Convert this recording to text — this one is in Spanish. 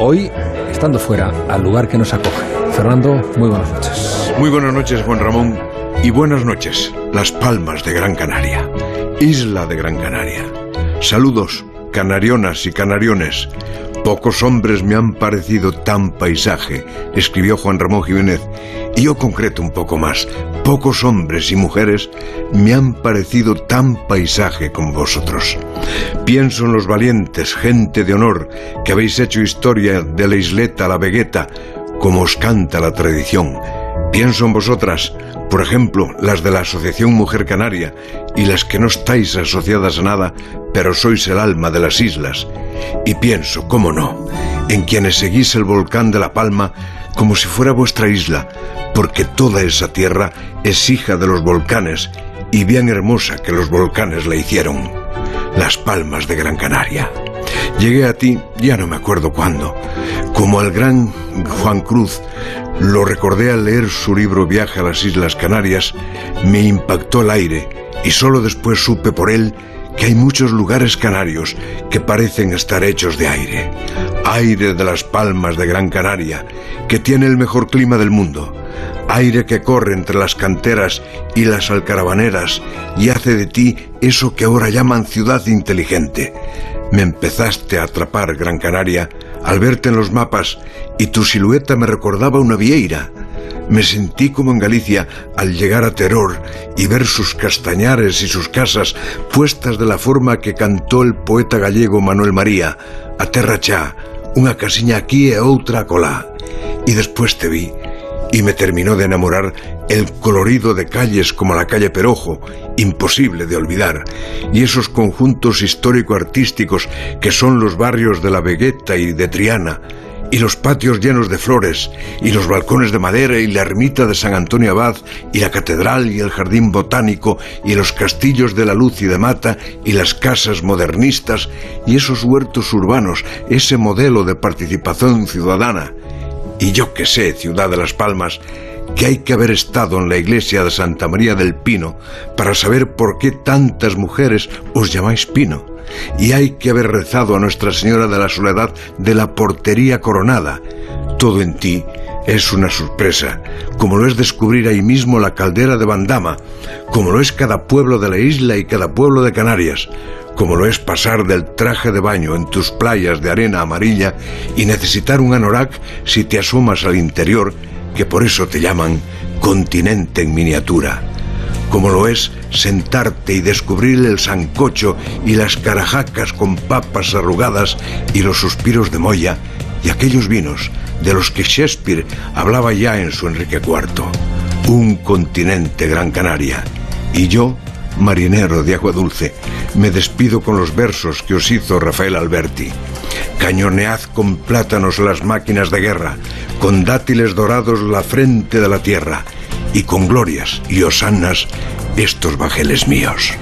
hoy estando fuera, al lugar que nos acoge. Fernando, muy buenas noches. Muy buenas noches, Juan Ramón, y buenas noches, Las Palmas de Gran Canaria, isla de Gran Canaria. Saludos, canarionas y canariones. Pocos hombres me han parecido tan paisaje, escribió Juan Ramón Jiménez, y yo concreto un poco más. Pocos hombres y mujeres me han parecido tan paisaje como vosotros. Pienso en los valientes, gente de honor, que habéis hecho historia de la isleta a la vegueta, como os canta la tradición. Pienso en vosotras, por ejemplo, las de la Asociación Mujer Canaria y las que no estáis asociadas a nada, pero sois el alma de las islas. Y pienso, cómo no, en quienes seguís el volcán de La Palma como si fuera vuestra isla, porque toda esa tierra es hija de los volcanes y bien hermosa que los volcanes la hicieron. Las Palmas de Gran Canaria. Llegué a ti, ya no me acuerdo cuándo, como al gran Juan Cruz, lo recordé al leer su libro Viaje a las Islas Canarias, me impactó el aire y solo después supe por él que hay muchos lugares canarios que parecen estar hechos de aire. Aire de las palmas de Gran Canaria, que tiene el mejor clima del mundo. Aire que corre entre las canteras y las alcaravaneras y hace de ti eso que ahora llaman ciudad inteligente. Me empezaste a atrapar, Gran Canaria, al verte en los mapas y tu silueta me recordaba una vieira. Me sentí como en Galicia al llegar a Teror y ver sus castañares y sus casas puestas de la forma que cantó el poeta gallego Manuel María, a terra cha, una casiña aquí e outra colá. Y después te vi y me terminó de enamorar el colorido de calles como la calle Perojo, imposible de olvidar, y esos conjuntos histórico-artísticos que son los barrios de la Vegueta y de Triana, y los patios llenos de flores, y los balcones de madera, y la ermita de San Antonio Abad, y la catedral, y el jardín botánico, y los castillos de la luz y de mata, y las casas modernistas, y esos huertos urbanos, ese modelo de participación ciudadana, y yo que sé, ciudad de Las Palmas, que hay que haber estado en la iglesia de Santa María del Pino para saber por qué tantas mujeres os llamáis Pino. Y hay que haber rezado a Nuestra Señora de la Soledad de la Portería Coronada. Todo en ti es una sorpresa, como lo es descubrir ahí mismo la caldera de Bandama, como lo es cada pueblo de la isla y cada pueblo de Canarias, como lo es pasar del traje de baño en tus playas de arena amarilla y necesitar un anorak si te asomas al interior, que por eso te llaman continente en miniatura. Como lo es sentarte y descubrir el sancocho y las carajacas con papas arrugadas y los suspiros de Moya y aquellos vinos de los que Shakespeare hablaba ya en su Enrique IV. Un continente Gran Canaria. Y yo, marinero de agua dulce, me despido con los versos que os hizo Rafael Alberti. Cañonead con plátanos las máquinas de guerra, con dátiles dorados la frente de la tierra, y con glorias y osanas estos bajeles míos.